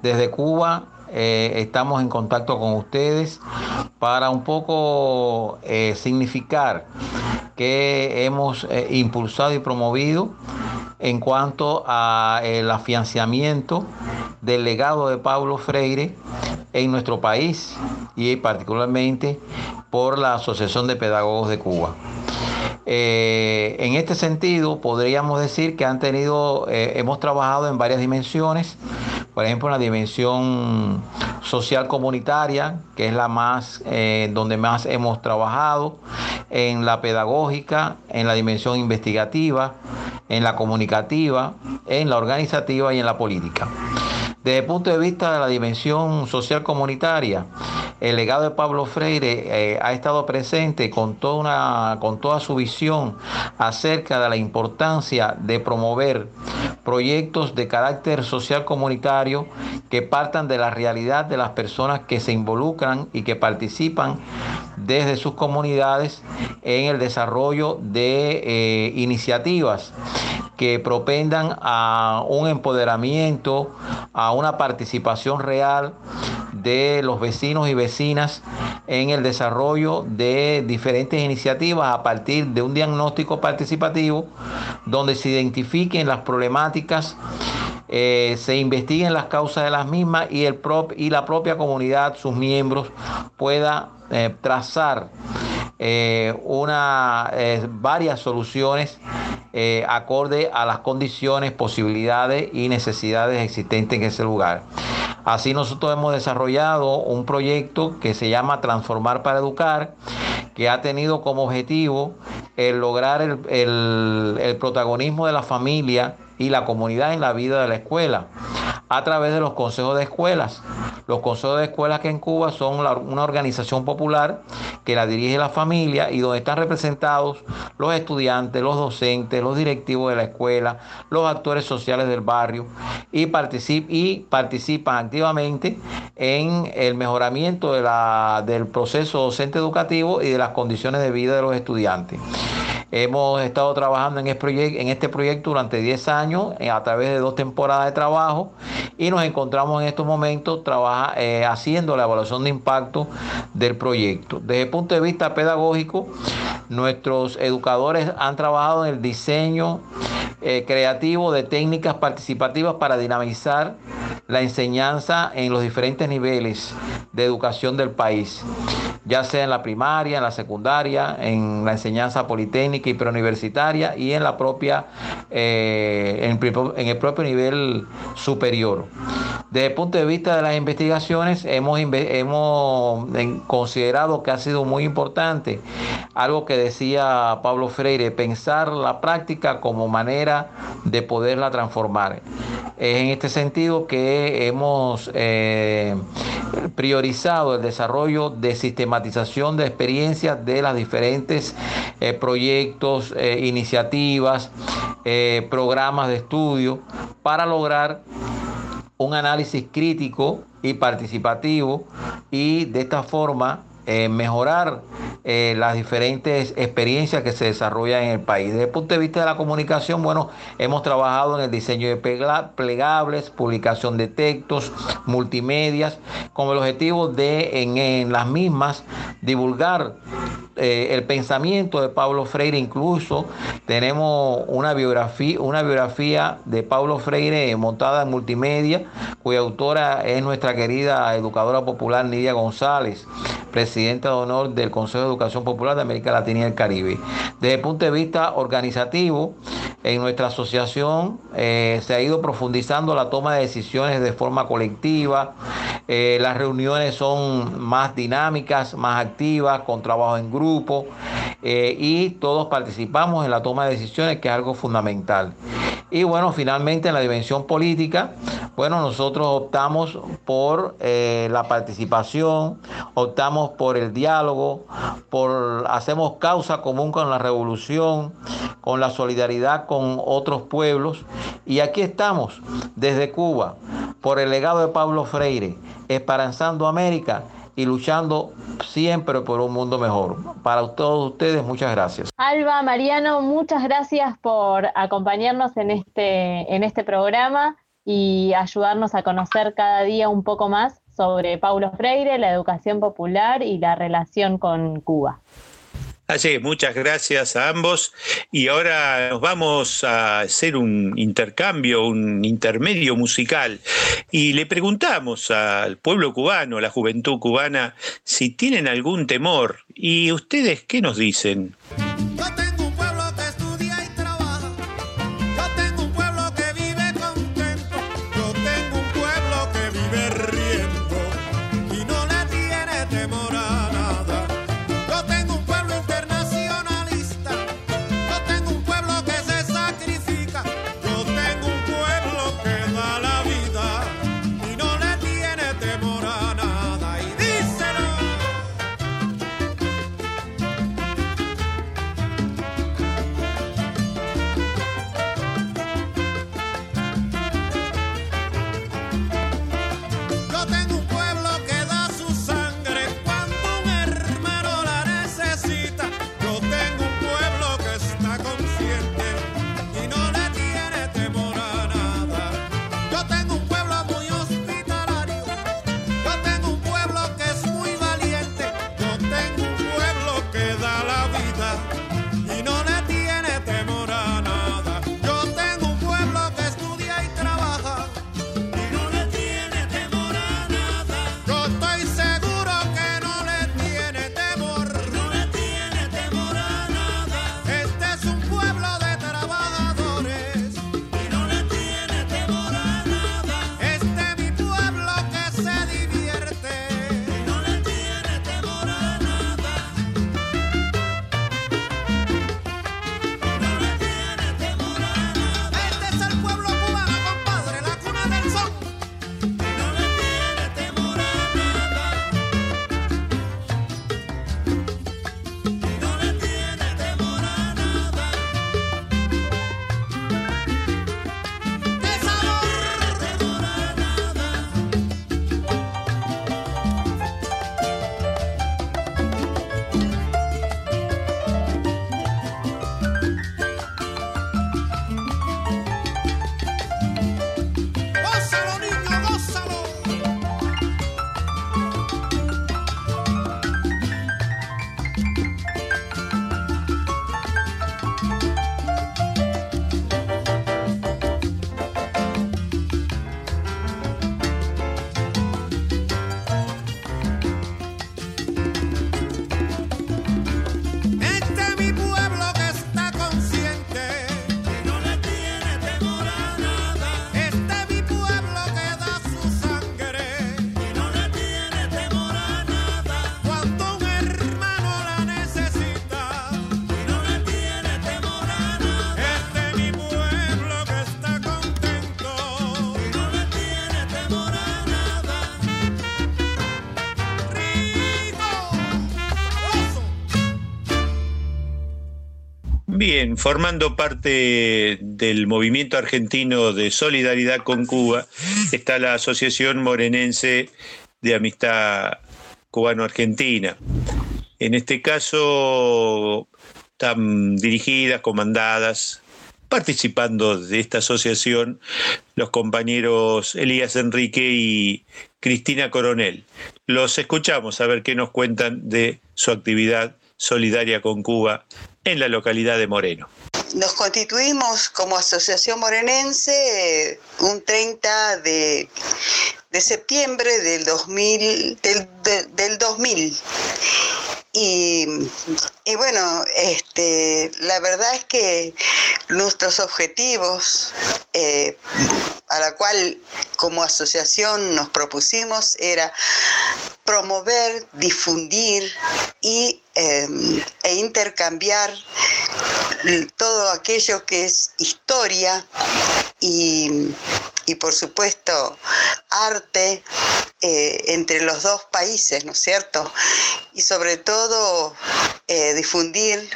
Desde Cuba eh, estamos en contacto con ustedes para un poco eh, significar que hemos eh, impulsado y promovido en cuanto a el afianzamiento del legado de Pablo Freire en nuestro país y particularmente por la Asociación de Pedagogos de Cuba. En este sentido, podríamos decir que han tenido, hemos trabajado en varias dimensiones, por ejemplo, en la dimensión social comunitaria, que es la más, eh, donde más hemos trabajado, en la pedagógica, en la dimensión investigativa, en la comunicativa, en la organizativa y en la política. Desde el punto de vista de la dimensión social comunitaria, el legado de Pablo Freire eh, ha estado presente con toda, una, con toda su visión acerca de la importancia de promover proyectos de carácter social comunitario que partan de la realidad de las personas que se involucran y que participan desde sus comunidades en el desarrollo de eh, iniciativas que propendan a un empoderamiento, a una participación real de los vecinos y vecinas en el desarrollo de diferentes iniciativas a partir de un diagnóstico participativo donde se identifiquen las problemáticas eh, se investiguen las causas de las mismas y, el prop, y la propia comunidad, sus miembros, pueda eh, trazar eh, una, varias soluciones acorde a las condiciones, posibilidades y necesidades existentes en ese lugar. Así nosotros hemos desarrollado un proyecto que se llama Transformar para Educar, que ha tenido como objetivo el lograr el, el protagonismo de la familia y la comunidad en la vida de la escuela a través de los consejos de escuelas. Los consejos de escuelas que en Cuba son una organización popular que la dirige la familia y donde están representados los estudiantes, los docentes, los directivos de la escuela, los actores sociales del barrio y, particip y participan activamente en el mejoramiento de la, del proceso docente educativo y de las condiciones de vida de los estudiantes. Hemos estado trabajando en este, este proyecto durante 10 años eh, a través de dos temporadas de trabajo y nos encontramos en estos momentos eh, haciendo la evaluación de impacto del proyecto. Desde el punto de vista pedagógico, nuestros educadores han trabajado en el diseño eh, creativo de técnicas participativas para dinamizar la enseñanza en los diferentes niveles de educación del país, ya sea en la primaria, en la secundaria, en la enseñanza politécnica y preuniversitaria y en la propia, eh, en, el propio nivel superior. Desde el punto de vista de las investigaciones, hemos, hemos considerado que ha sido muy importante algo que decía Pablo Freire, pensar la práctica como manera de poderla transformar. Es en este sentido que hemos eh, priorizado el desarrollo de sistematización de experiencias de las diferentes eh, proyectos, eh, iniciativas, programas de estudio para lograr un análisis crítico y participativo y de esta forma eh, mejorar eh, las diferentes experiencias que se desarrollan en el país. Desde el punto de vista de la comunicación, bueno, hemos trabajado en el diseño de plega- plegables, publicación de textos, multimedias, con el objetivo de en, las mismas divulgar eh, el pensamiento de Pablo Freire. Incluso tenemos una biografía, una biografía de Pablo Freire montada en multimedia, cuya autora es nuestra querida educadora popular Nidia González, de honor del Consejo de Educación Popular de América Latina y el Caribe. Desde el punto de vista organizativo, en nuestra asociación eh, se ha ido profundizando la toma de decisiones de forma colectiva. Eh, las reuniones son más dinámicas, más activas, con trabajo en grupo eh, y todos participamos en la toma de decisiones, que es algo fundamental. Y bueno, finalmente en la dimensión política, bueno, nosotros optamos por eh, la participación, optamos por el diálogo, por hacemos causa común con la revolución, con la solidaridad con otros pueblos. Y aquí estamos, desde Cuba, por el legado de Pablo Freire, esperanzando América y luchando siempre por un mundo mejor. Para todos ustedes, muchas gracias. Alba, Mariano, muchas gracias por acompañarnos en este, en este programa y ayudarnos a conocer cada día un poco más sobre Paulo Freire, la educación popular y la relación con Cuba. Así es, muchas gracias a ambos. Y ahora nos vamos a hacer un intercambio, un intermedio musical. Y le preguntamos al pueblo cubano, a la juventud cubana, si tienen algún temor. ¿Y ustedes qué nos dicen? Bien, formando parte del movimiento argentino de solidaridad con Cuba está la Asociación Morenense de Amistad cubano-argentina. En este caso están dirigidas, comandadas, participando de esta asociación los compañeros Elías Enrique y Cristina Coronel. Los escuchamos a ver qué nos cuentan de su actividad solidaria con Cuba en la localidad de Moreno. Nos constituimos como asociación morenense eh, un 30 de, de septiembre del 2000, del, de- del 2000. Y, y bueno, este, la verdad es que nuestros objetivos, eh, a la cual como asociación nos propusimos, era promover, difundir y, eh, e intercambiar todo aquello que es historia y, y, por supuesto arte eh, entre los dos países, ¿no es cierto? Y sobre todo eh, difundir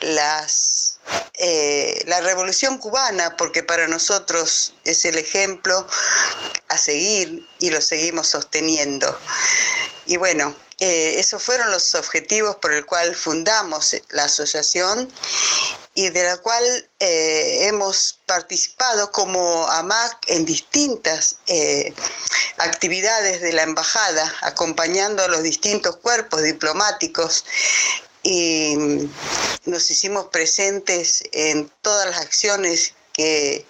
las, eh, la revolución cubana, porque para nosotros es el ejemplo a seguir y lo seguimos sosteniendo. Y bueno, eh, esos fueron los objetivos por el cual fundamos la asociación y de la cual eh, hemos participado como AMAC en distintas eh, actividades de la embajada, acompañando a los distintos cuerpos diplomáticos. Y nos hicimos presentes en todas las acciones que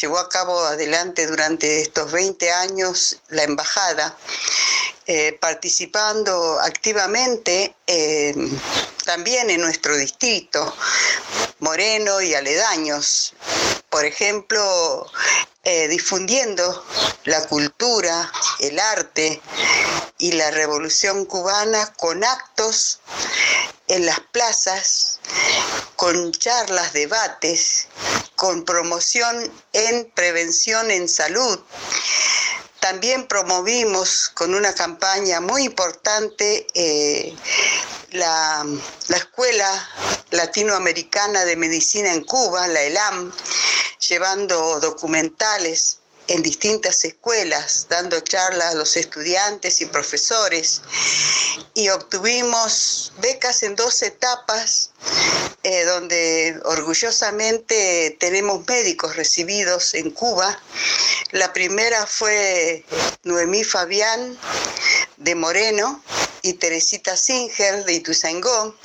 llevó a cabo adelante durante estos 20 años la embajada, eh, participando activamente eh, también en nuestro distrito, Moreno y aledaños. Por ejemplo, eh, difundiendo la cultura, el arte y la revolución cubana con actos en las plazas, con charlas, debates, con promoción en prevención en salud. También promovimos con una campaña muy importante eh, la, la Escuela Latinoamericana de Medicina en Cuba, la ELAM, llevando documentales en distintas escuelas, dando charlas a los estudiantes y profesores. Y obtuvimos becas en dos etapas, eh, donde orgullosamente tenemos médicos recibidos en Cuba. La primera fue Noemí Fabián de Moreno y Teresita Singer de Ituzaingó.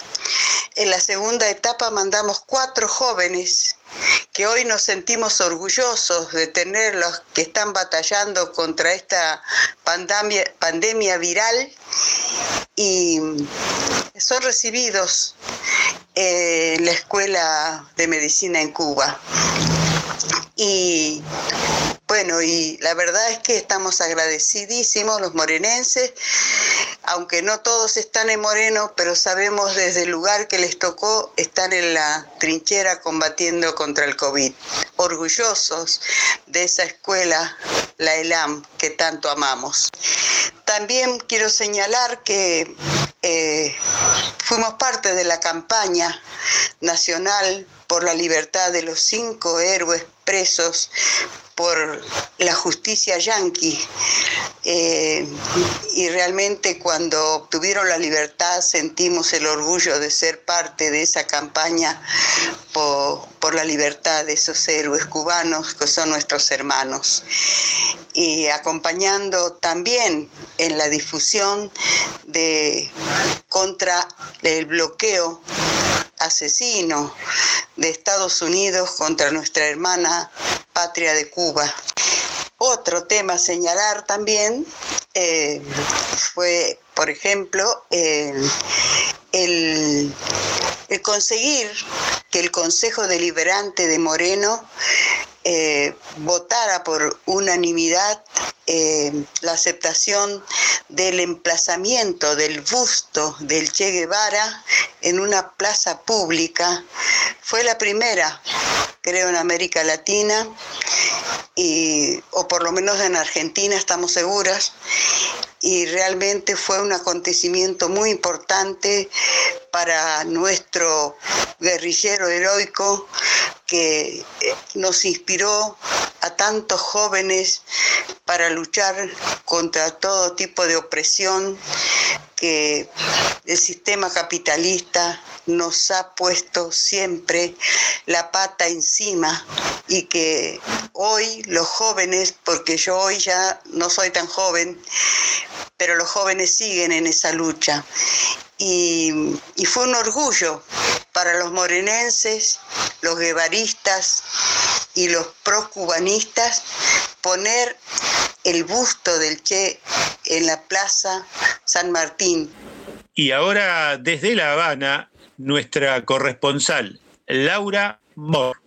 En la segunda etapa mandamos cuatro jóvenes que hoy nos sentimos orgullosos de tenerlos que están batallando contra esta pandemia, pandemia viral y son recibidos en la Escuela de Medicina en Cuba. Y bueno, y la verdad es que estamos agradecidísimos los morenenses, aunque no todos están en Moreno, pero sabemos desde el lugar que les tocó, están en la trinchera combatiendo contra el COVID. Orgullosos de esa escuela, la ELAM, que tanto amamos. También quiero señalar que eh, fuimos parte de la campaña nacional por la libertad de los cinco héroes presos por la justicia yanqui. Eh, y realmente cuando obtuvieron la libertad sentimos el orgullo de ser parte de esa campaña por, por la libertad de esos héroes cubanos que son nuestros hermanos. Y acompañando también en la difusión de contra el bloqueo asesino de Estados Unidos contra nuestra hermana patria de Cuba. Otro tema a señalar también eh, fue, por ejemplo, el, el, el conseguir que el Consejo Deliberante de Moreno eh, votara por unanimidad eh, la aceptación del emplazamiento del busto del Che Guevara en una plaza pública. Fue la primera, creo, en América Latina, y, o por lo menos en Argentina, estamos seguras, y realmente fue un acontecimiento muy importante para nuestro guerrillero heroico que eh, nos inspiró a tantos jóvenes para luchar contra todo tipo de opresión que el sistema capitalista nos ha puesto siempre la pata encima y que hoy los jóvenes, porque yo hoy ya no soy tan joven, pero los jóvenes siguen en esa lucha. Y, y fue un orgullo para los morenenses, los guevaristas y los procubanistas poner el busto del Che en la Plaza San Martín. Y ahora desde La Habana, nuestra corresponsal, Laura Moore.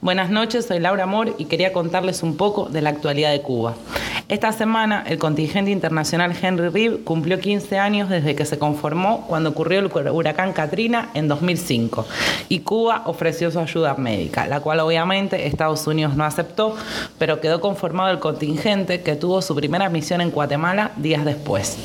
Buenas noches, soy Laura Mor y quería contarles un poco de la actualidad de Cuba. Esta semana, el contingente internacional Henry Reeve cumplió 15 años desde que se conformó cuando ocurrió el huracán Katrina en 2005 y Cuba ofreció su ayuda médica, la cual obviamente Estados Unidos no aceptó, pero quedó conformado el contingente que tuvo su primera misión en Guatemala días después.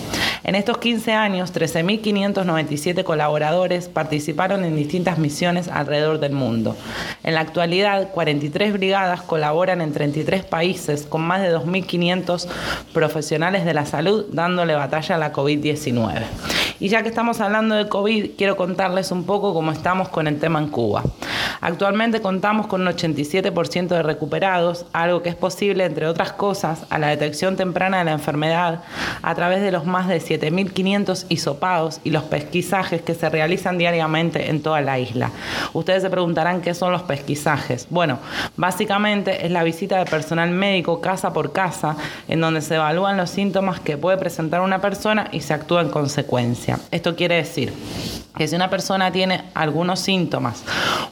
En estos 15 años, 13.597 colaboradores participaron en distintas misiones alrededor del mundo. En la actualidad, 43 brigadas colaboran en 33 países con más de 2.500 profesionales de la salud dándole batalla a la COVID-19. Y ya que estamos hablando de COVID, quiero contarles un poco cómo estamos con el tema en Cuba. Actualmente contamos con un 87% de recuperados, algo que es posible, entre otras cosas, a la detección temprana de la enfermedad a través de los más de 7.500 hisopados y los pesquisajes que se realizan diariamente en toda la isla. Ustedes se preguntarán qué son los pesquisajes. Bueno, básicamente es la visita de personal médico casa por casa en donde se evalúan los síntomas que puede presentar una persona y se actúa en consecuencia. Esto quiere decir que si una persona tiene algunos síntomas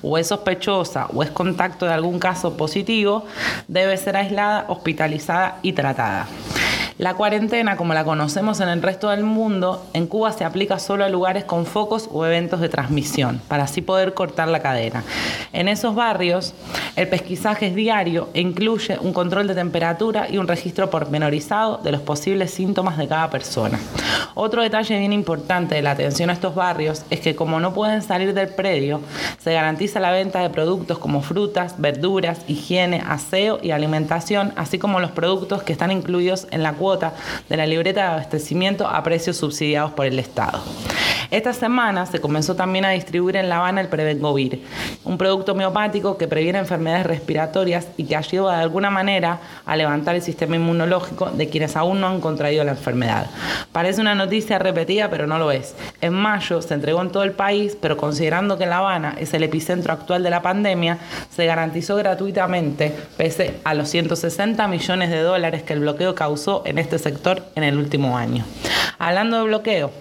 o es sospechosa o es contacto de algún caso positivo, debe ser aislada, hospitalizada y tratada. La cuarentena, como la conocemos en el resto del mundo, en Cuba se aplica solo a lugares con focos o eventos de transmisión, para así poder cortar la cadena. En esos barrios, el pesquisaje es diario e incluye un control de temperatura y un registro pormenorizado de los posibles síntomas de cada persona. Otro detalle bien importante de la atención a estos barrios es que como no pueden salir del predio, se garantiza la venta de productos como frutas, verduras, higiene, aseo y alimentación, así como los productos que están incluidos en la cuota de la libreta de abastecimiento a precios subsidiados por el Estado. Esta semana se comenzó también a distribuir en La Habana el Prevengovir, un producto homeopático que previene enfermedades respiratorias y que ayuda de alguna manera a levantar el sistema inmunológico de quienes aún no han contraído la enfermedad. Parece una noticia repetida, pero no lo es. En mayo se entregó en todo el país, pero considerando que La Habana es el epicentro actual de la pandemia, se garantizó gratuitamente, pese a los 160 millones de dólares que el bloqueo causó en este sector en el último año. Hablando de bloqueo,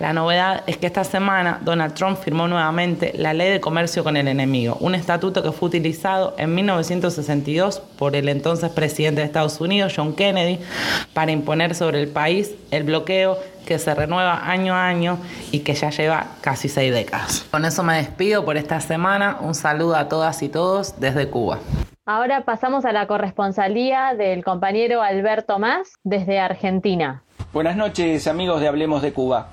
la novedad es que esta semana Donald Trump firmó nuevamente la Ley de Comercio con el Enemigo, un estatuto que fue utilizado en 1962 por el entonces presidente de Estados Unidos, John Kennedy, para imponer sobre el país el bloqueo que se renueva año a año y que ya lleva casi seis décadas. Con eso me despido por esta semana. Un saludo a todas y todos desde Cuba. Ahora pasamos a la corresponsalía del compañero Alberto Más desde Argentina. Buenas noches amigos de Hablemos de Cuba.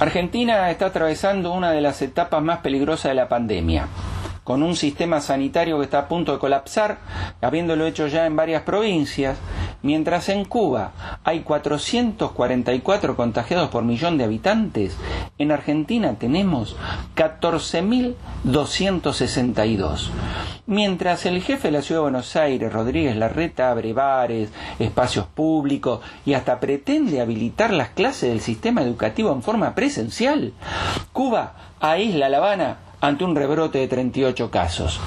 Argentina está atravesando una de las etapas más peligrosas de la pandemia, con un sistema sanitario que está a punto de colapsar, habiéndolo hecho ya en varias provincias, mientras en Cuba hay 444 contagiados por millón de habitantes, en Argentina tenemos 14.262. Mientras el jefe de la Ciudad de Buenos Aires, Rodríguez Larreta, abre bares, espacios públicos y hasta pretende habilitar las clases del sistema educativo en forma presencial, Cuba aísla La Habana ante un rebrote de 38 casos.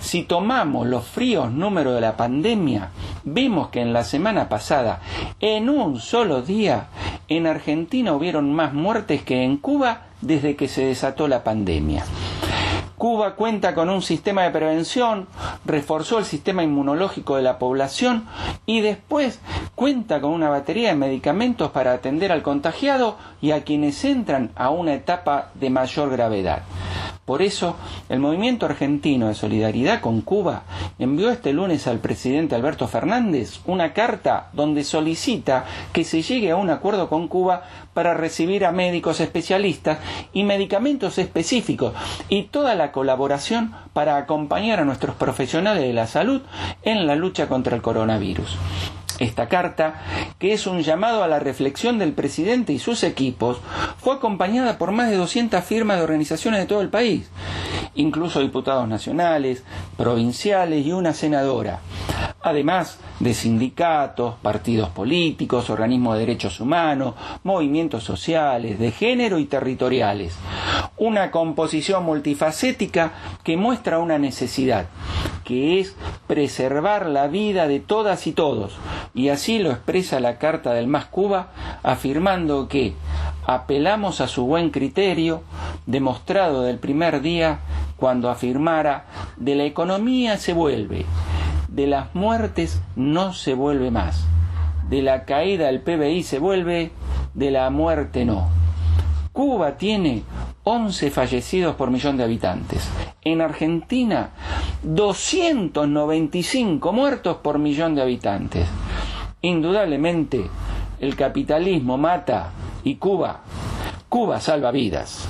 Si tomamos los fríos números de la pandemia, vemos que en la semana pasada, en un solo día, en Argentina hubieron más muertes que en Cuba desde que se desató la pandemia. Cuba cuenta con un sistema de prevención, reforzó el sistema inmunológico de la población y después cuenta con una batería de medicamentos para atender al contagiado y a quienes entran a una etapa de mayor gravedad. Por eso, el movimiento argentino de solidaridad con Cuba envió este lunes al presidente Alberto Fernández una carta donde solicita que se llegue a un acuerdo con Cuba para recibir a médicos especialistas y medicamentos específicos y toda la colaboración para acompañar a nuestros profesionales de la salud en la lucha contra el coronavirus. Esta carta, que es un llamado a la reflexión del presidente y sus equipos, fue acompañada por más de 200 firmas de organizaciones de todo el país, incluso diputados nacionales, provinciales y una senadora, además de sindicatos, partidos políticos, organismos de derechos humanos, movimientos sociales, de género y territoriales. Una composición multifacética que muestra una necesidad, que es preservar la vida de todas y todos, y así lo expresa la Carta del Más Cuba, afirmando que apelamos a su buen criterio, demostrado del primer día, cuando afirmara, de la economía se vuelve, de las muertes no se vuelve más, de la caída del PBI se vuelve, de la muerte no. Cuba tiene 11 fallecidos por millón de habitantes. En Argentina, 295 muertos por millón de habitantes. Indudablemente, el capitalismo mata y Cuba, Cuba salva vidas.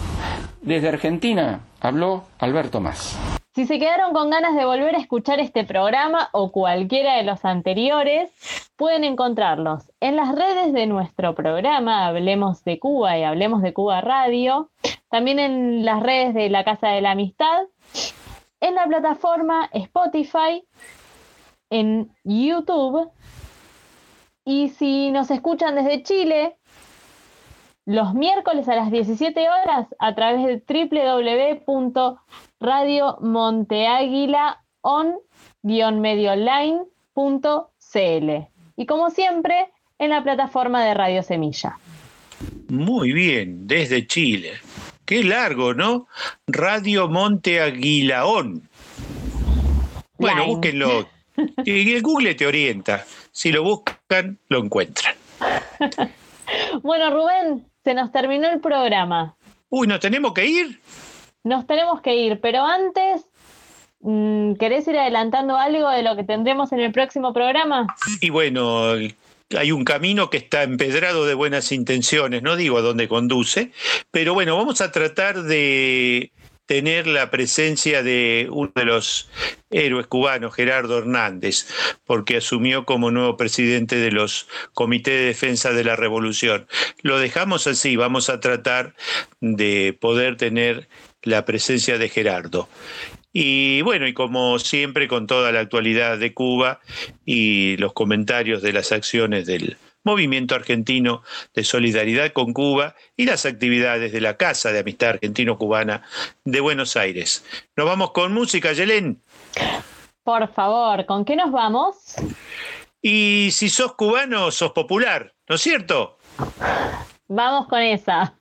Desde Argentina habló Alberto Más. Si se quedaron con ganas de volver a escuchar este programa o cualquiera de los anteriores, pueden encontrarlos en las redes de nuestro programa Hablemos de Cuba y Hablemos de Cuba Radio, también en las redes de la Casa de la Amistad, en la plataforma Spotify, en YouTube y si nos escuchan desde Chile, los miércoles a las 17 horas a través de www.radiomonteaguila-medioonline.cl y como siempre en la plataforma de Radio Semilla. Muy bien, desde Chile. Qué largo, ¿no? Radio Monte Aguilaón. Bueno, Line. búsquenlo. Y el Google te orienta. Si lo buscan, lo encuentran. Bueno, Rubén, se nos terminó el programa. Uy, ¿nos tenemos que ir? Nos tenemos que ir, pero antes, mm, ¿querés ir adelantando algo de lo que tendremos en el próximo programa? Y bueno, hay un camino que está empedrado de buenas intenciones, no digo a dónde conduce, pero bueno, vamos a tratar de tener la presencia de uno de los héroes cubanos, Gerardo Hernández, porque asumió como nuevo presidente de los Comités de Defensa de la Revolución. Lo dejamos así, vamos a tratar de poder tener la presencia de Gerardo. Y bueno, y como siempre, con toda la actualidad de Cuba y los comentarios de las acciones del Movimiento Argentino de Solidaridad con Cuba y las actividades de la Casa de Amistad Argentino-Cubana de Buenos Aires. Nos vamos con música, Yelén. Por favor, ¿con qué nos vamos? Y si sos cubano, sos popular, ¿no es cierto? Vamos con esa.